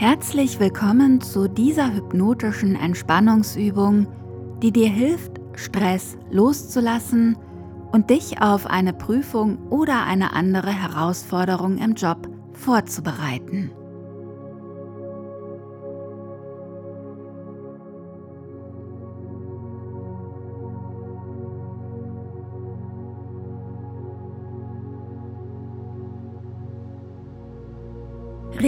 Herzlich willkommen zu dieser hypnotischen Entspannungsübung, die dir hilft, Stress loszulassen und dich auf eine Prüfung oder eine andere Herausforderung im Job vorzubereiten.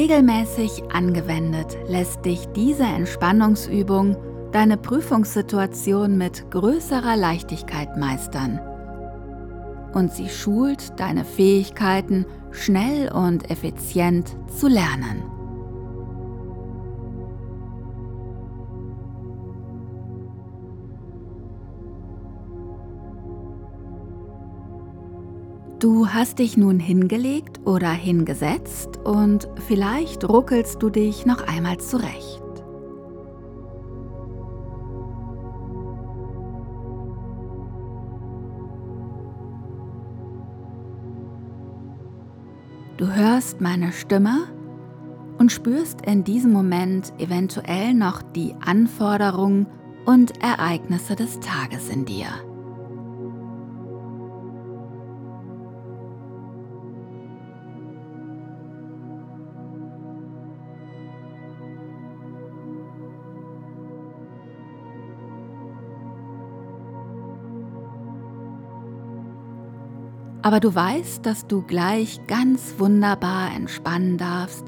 Regelmäßig angewendet lässt dich diese Entspannungsübung deine Prüfungssituation mit größerer Leichtigkeit meistern. Und sie schult deine Fähigkeiten, schnell und effizient zu lernen. Du hast dich nun hingelegt oder hingesetzt und vielleicht ruckelst du dich noch einmal zurecht. Du hörst meine Stimme und spürst in diesem Moment eventuell noch die Anforderungen und Ereignisse des Tages in dir. Aber du weißt, dass du gleich ganz wunderbar entspannen darfst,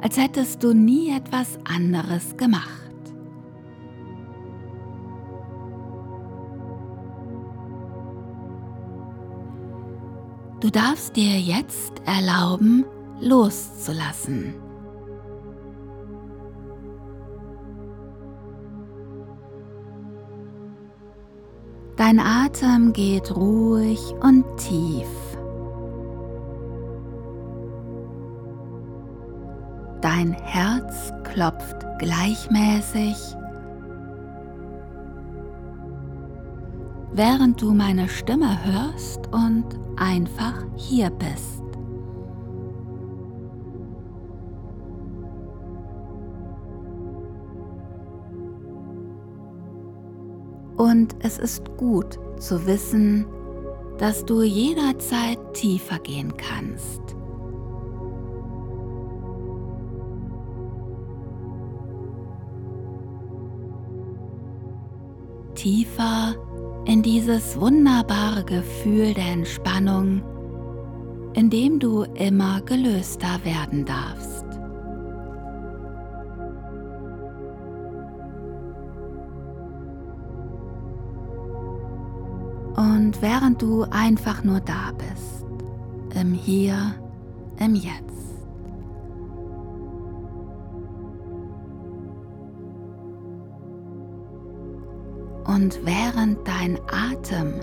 als hättest du nie etwas anderes gemacht. Du darfst dir jetzt erlauben, loszulassen. Dein Atem geht ruhig und tief. Dein Herz klopft gleichmäßig, während du meine Stimme hörst und einfach hier bist. Und es ist gut zu wissen, dass du jederzeit tiefer gehen kannst. Tiefer in dieses wunderbare Gefühl der Entspannung, in dem du immer gelöster werden darfst. Und während du einfach nur da bist, im Hier, im Jetzt. Und während dein Atem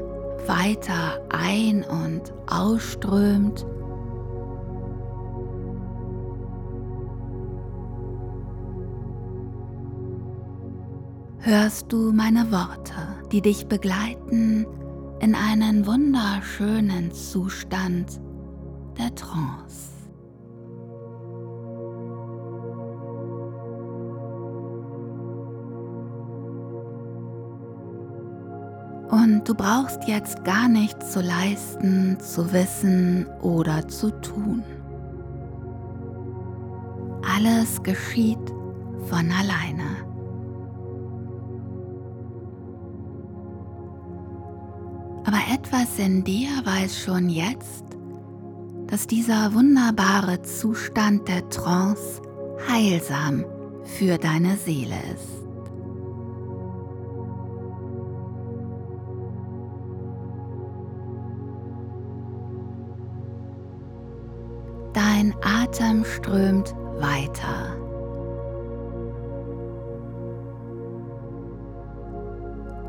weiter ein- und ausströmt, hörst du meine Worte, die dich begleiten in einen wunderschönen Zustand der Trance. Und du brauchst jetzt gar nichts zu leisten, zu wissen oder zu tun. Alles geschieht von alleine. Etwas in dir weiß schon jetzt, dass dieser wunderbare Zustand der Trance heilsam für deine Seele ist. Dein Atem strömt weiter.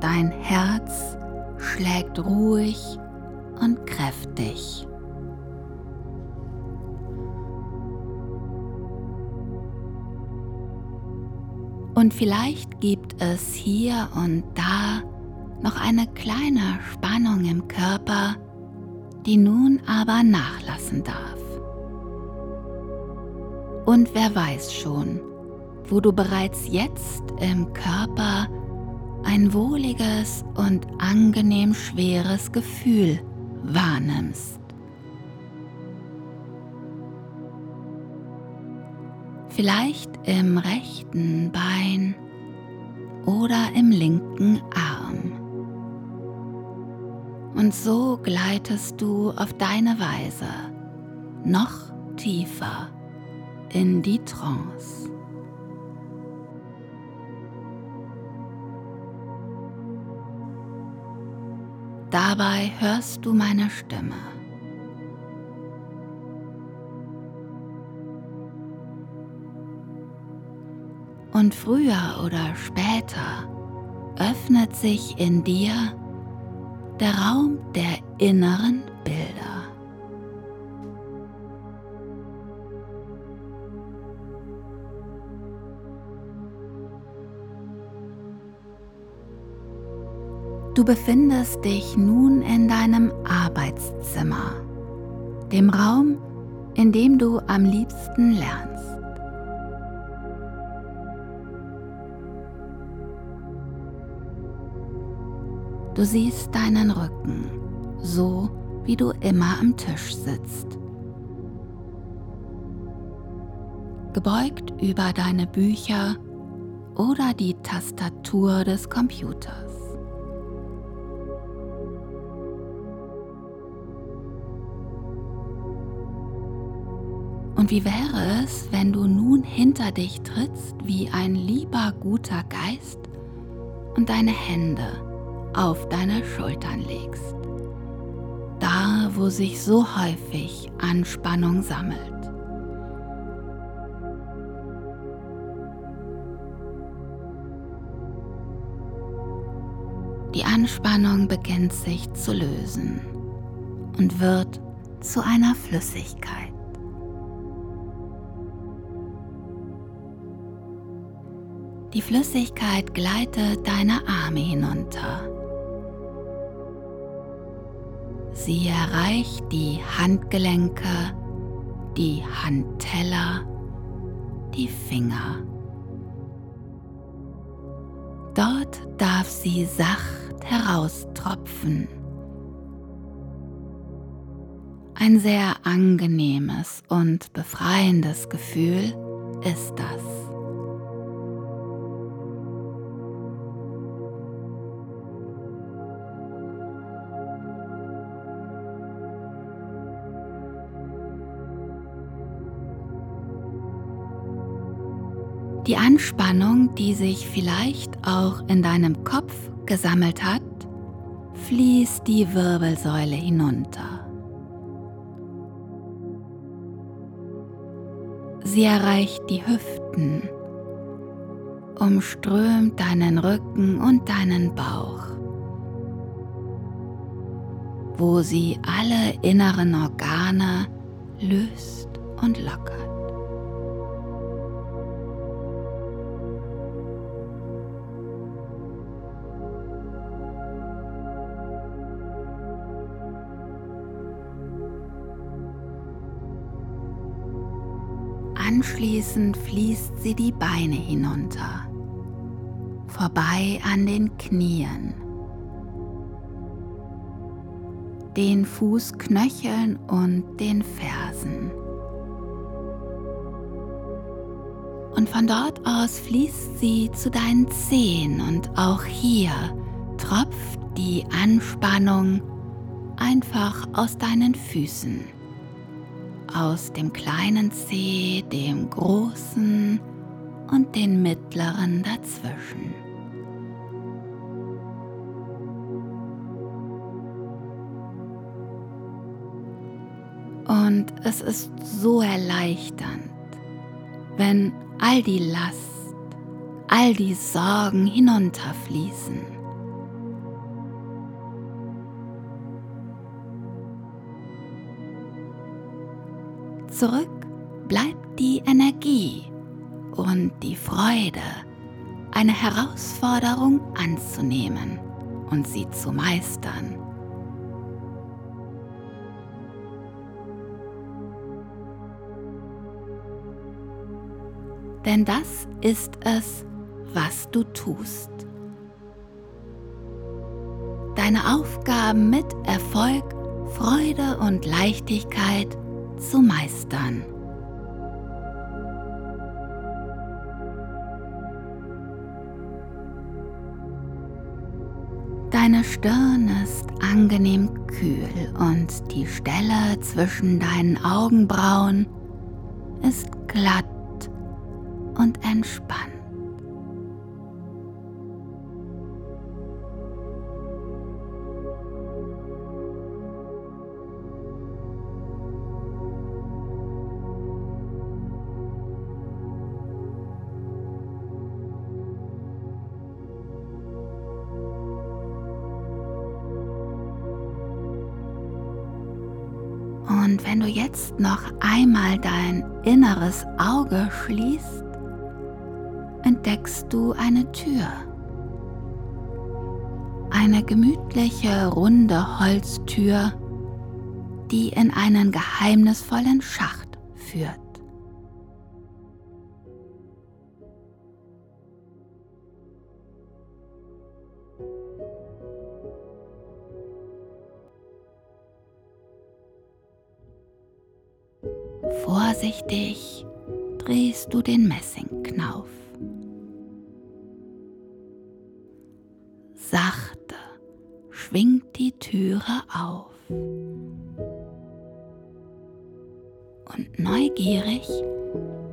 Dein Herz schlägt ruhig und kräftig. Und vielleicht gibt es hier und da noch eine kleine Spannung im Körper, die nun aber nachlassen darf. Und wer weiß schon, wo du bereits jetzt im Körper ein wohliges und angenehm schweres Gefühl wahrnimmst. Vielleicht im rechten Bein oder im linken Arm. Und so gleitest du auf deine Weise noch tiefer in die Trance. Dabei hörst du meine Stimme. Und früher oder später öffnet sich in dir der Raum der inneren Bilder. Du befindest dich nun in deinem Arbeitszimmer, dem Raum, in dem du am liebsten lernst. Du siehst deinen Rücken, so wie du immer am Tisch sitzt. Gebeugt über deine Bücher oder die Tastatur des Computers. Wie wäre es, wenn du nun hinter dich trittst wie ein lieber guter Geist und deine Hände auf deine Schultern legst. Da, wo sich so häufig Anspannung sammelt. Die Anspannung beginnt sich zu lösen und wird zu einer Flüssigkeit. Die Flüssigkeit gleitet deine Arme hinunter Sie erreicht die Handgelenke, die Handteller, die Finger. Dort darf sie sacht heraustropfen. Ein sehr angenehmes und befreiendes Gefühl ist das. Anspannung, die sich vielleicht auch in deinem Kopf gesammelt hat, fließt die Wirbelsäule hinunter. Sie erreicht die Hüften, umströmt deinen Rücken und deinen Bauch, wo sie alle inneren Organe löst und lockert. Anschließend fließt sie die Beine hinunter, vorbei an den Knien, den Fußknöcheln und den Fersen. Und von dort aus fließt sie zu deinen Zehen und auch hier tropft die Anspannung einfach aus deinen Füßen aus dem kleinen Zeh, dem großen und den mittleren dazwischen. Und es ist so erleichternd, wenn all die Last, all die Sorgen hinunterfließen Zurück bleibt die Energie und die Freude, eine Herausforderung anzunehmen und sie zu meistern. Denn das ist es, was du tust. Deine Aufgaben mit Erfolg, Freude und Leichtigkeit zu meistern. Deine Stirn ist angenehm kühl und die Stelle zwischen deinen Augenbrauen ist glatt und entspannt. Und wenn du jetzt noch einmal dein inneres Auge schließt, entdeckst du eine Tür. Eine gemütliche, runde Holztür, die in einen geheimnisvollen Schacht führt. Vorsichtig drehst du den Messingknauf. Sachte schwingt die Türe auf. Und neugierig,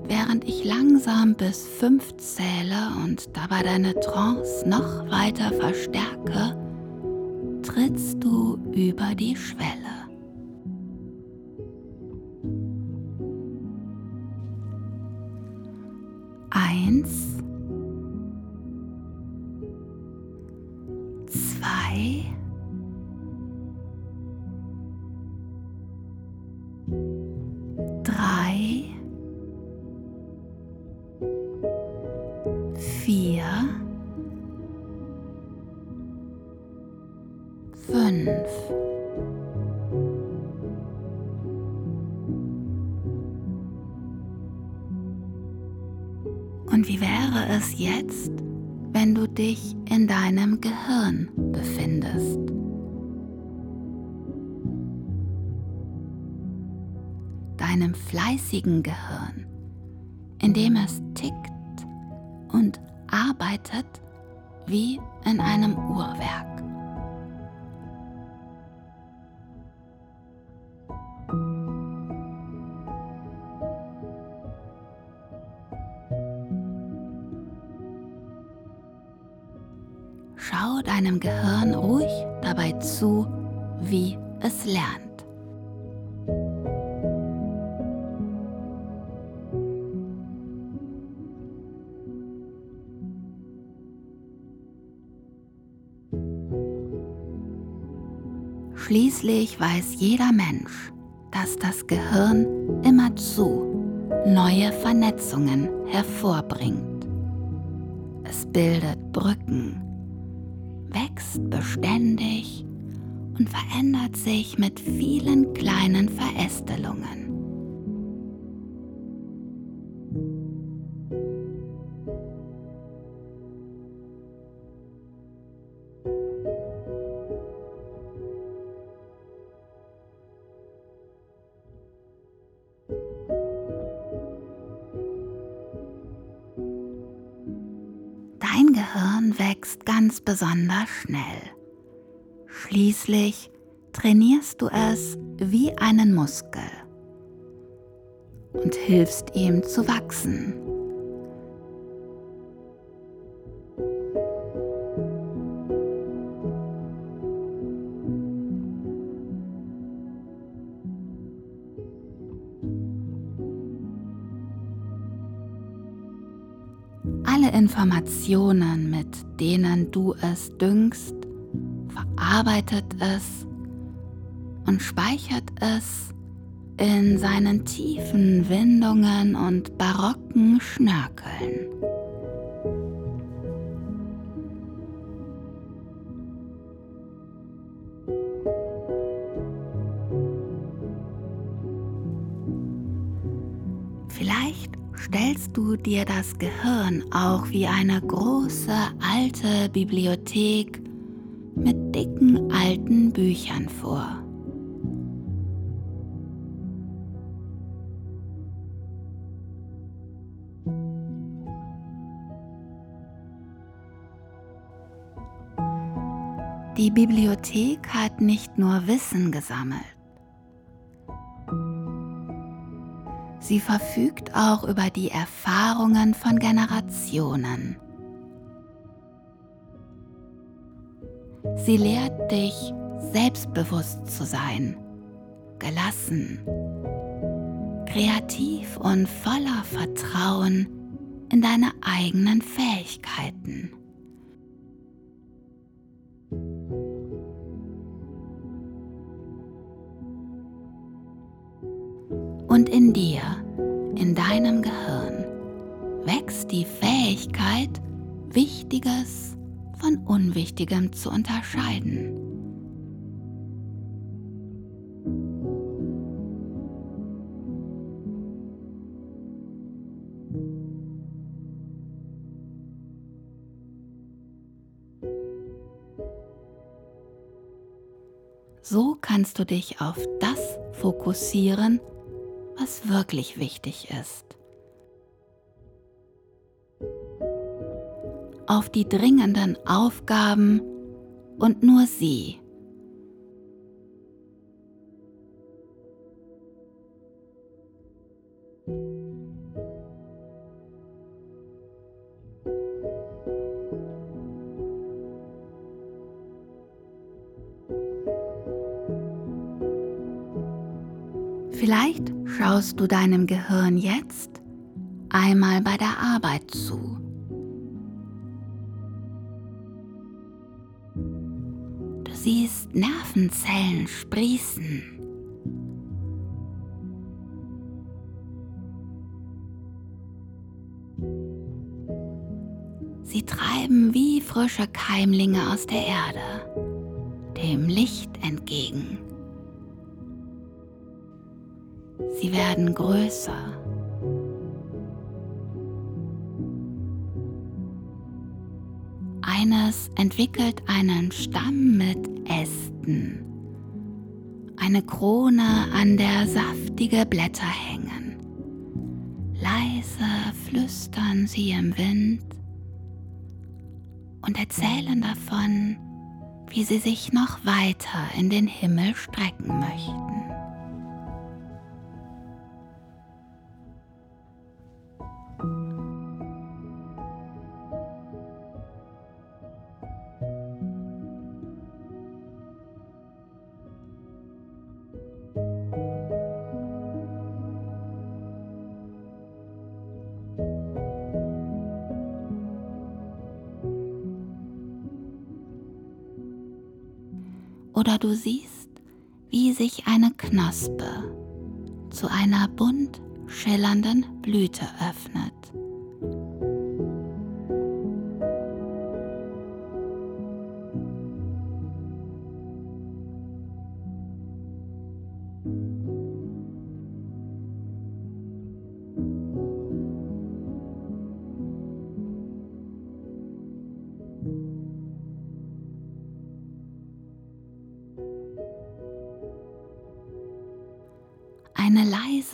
während ich langsam bis fünf zähle und dabei deine Trance noch weiter verstärke, trittst du über die Schwelle. Drei, vier. Und wie wäre es jetzt, wenn du dich in deinem Gehirn fleißigen Gehirn, in dem es tickt und arbeitet wie in einem Uhrwerk. Schau deinem Gehirn ruhig dabei zu, wie es lernt. Schließlich weiß jeder Mensch, dass das Gehirn immerzu neue Vernetzungen hervorbringt. Es bildet Brücken wächst beständig und verändert sich mit vielen kleinen Verästelungen. Ganz besonders schnell. Schließlich trainierst du es wie einen Muskel und hilfst ihm zu wachsen. Informationen, mit denen du es düngst, verarbeitet es und speichert es in seinen tiefen Windungen und barocken Schnörkeln. Dir das Gehirn auch wie eine große alte Bibliothek mit dicken alten Büchern vor. Die Bibliothek hat nicht nur Wissen gesammelt. Sie verfügt auch über die Erfahrungen von Generationen. Sie lehrt dich, selbstbewusst zu sein, gelassen, kreativ und voller Vertrauen in deine eigenen Fähigkeiten. In dir, in deinem Gehirn, wächst die Fähigkeit, Wichtiges von Unwichtigem zu unterscheiden. So kannst du dich auf das fokussieren, was wirklich wichtig ist. Auf die dringenden Aufgaben und nur sie. Schaust du deinem Gehirn jetzt einmal bei der Arbeit zu. Du siehst Nervenzellen sprießen. Sie treiben wie frische Keimlinge aus der Erde, dem Licht entgegen. Sie werden größer. Eines entwickelt einen Stamm mit Ästen, eine Krone, an der saftige Blätter hängen. Leise flüstern sie im Wind und erzählen davon, wie sie sich noch weiter in den Himmel strecken möchten. Du siehst, wie sich eine Knospe zu einer bunt schillernden Blüte öffnet.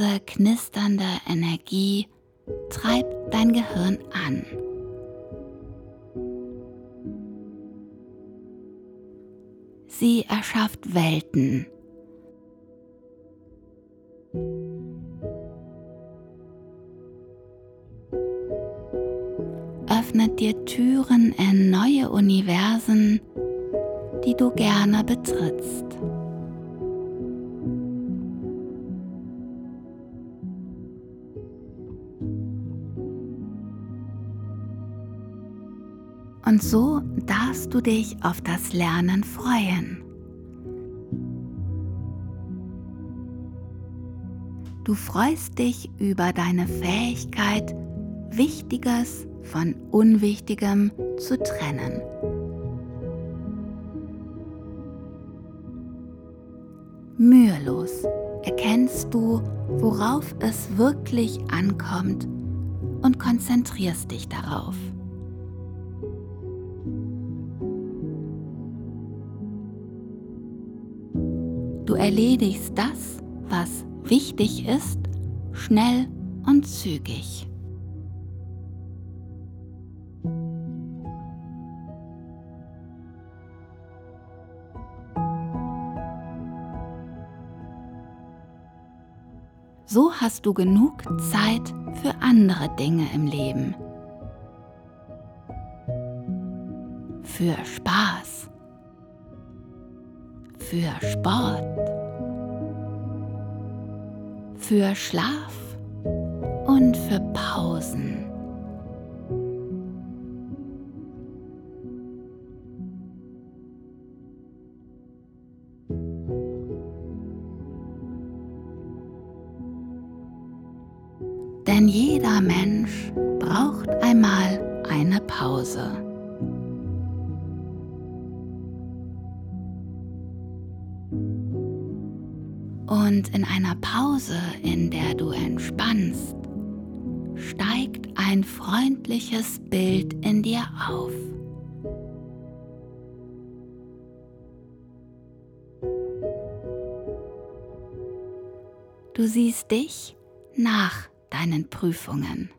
Leise, knisternde Energie treibt dein Gehirn an. Sie erschafft Welten. Du dich auf das Lernen freuen. Du freust dich über deine Fähigkeit, Wichtiges von Unwichtigem zu trennen. Mühelos erkennst du, worauf es wirklich ankommt und konzentrierst dich darauf. Erledigst das, was wichtig ist, schnell und zügig. So hast du genug Zeit für andere Dinge im Leben. Für Spaß. Für Sport. Für Schlaf und für Pausen. Denn jeder Mensch braucht einmal eine Pause. Und in einer Pause, in der du entspannst, steigt ein freundliches Bild in dir auf. Du siehst dich nach deinen Prüfungen.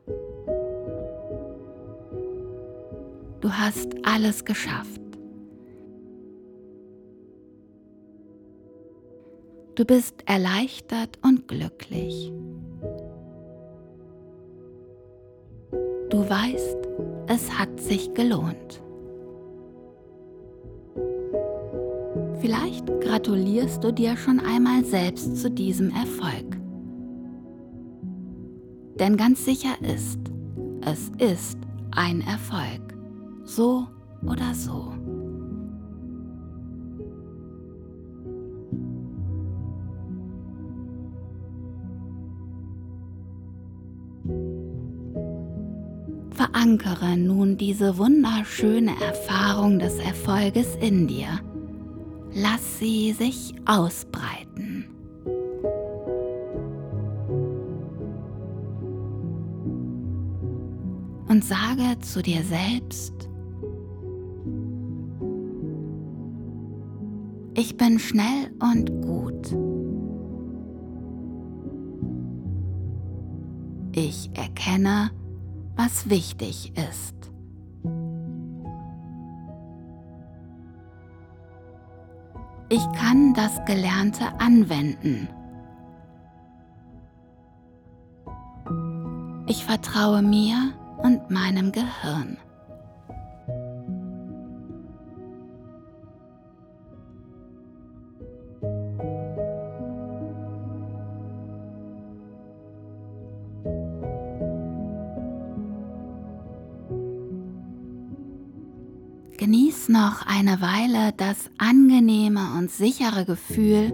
Du hast alles geschafft. Du bist erleichtert und glücklich. Du weißt, es hat sich gelohnt. Vielleicht gratulierst du dir schon einmal selbst zu diesem Erfolg. Denn ganz sicher ist, es ist ein Erfolg, so oder so. Verankere nun diese wunderschöne Erfahrung des Erfolges in dir. Lass sie sich ausbreiten. und sage zu dir selbst, ich bin schnell und gut. Ich erkenne, was wichtig ist. Ich kann das Gelernte anwenden. Ich vertraue mir und meinem Gehirn. Genieß noch eine Weile das angenehme und sichere Gefühl,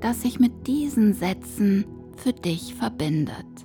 das sich mit diesen Sätzen für dich verbindet.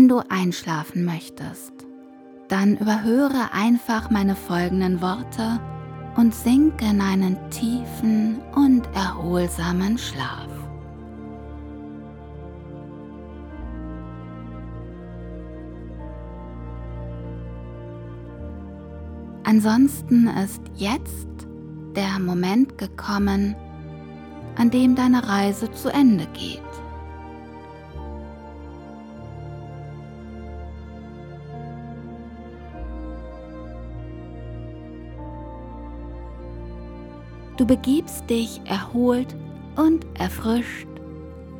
Wenn du einschlafen möchtest, dann überhöre einfach meine folgenden Worte und sinke in einen tiefen und erholsamen Schlaf. Ansonsten ist jetzt der Moment gekommen, an dem deine Reise zu Ende geht. Du begibst dich erholt und erfrischt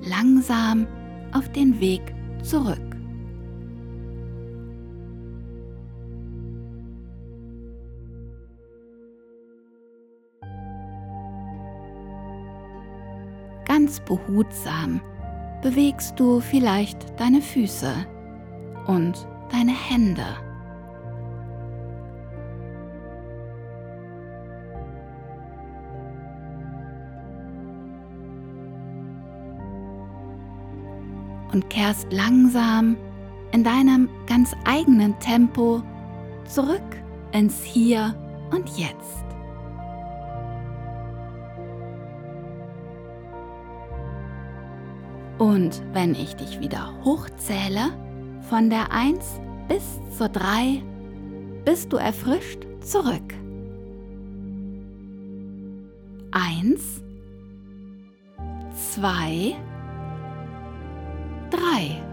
langsam auf den Weg zurück. Ganz behutsam bewegst du vielleicht deine Füße und deine Hände. Und kehrst langsam in deinem ganz eigenen Tempo zurück ins Hier und Jetzt. Und wenn ich dich wieder hochzähle, von der 1 bis zur 3, bist du erfrischt zurück. 1, 2, 3.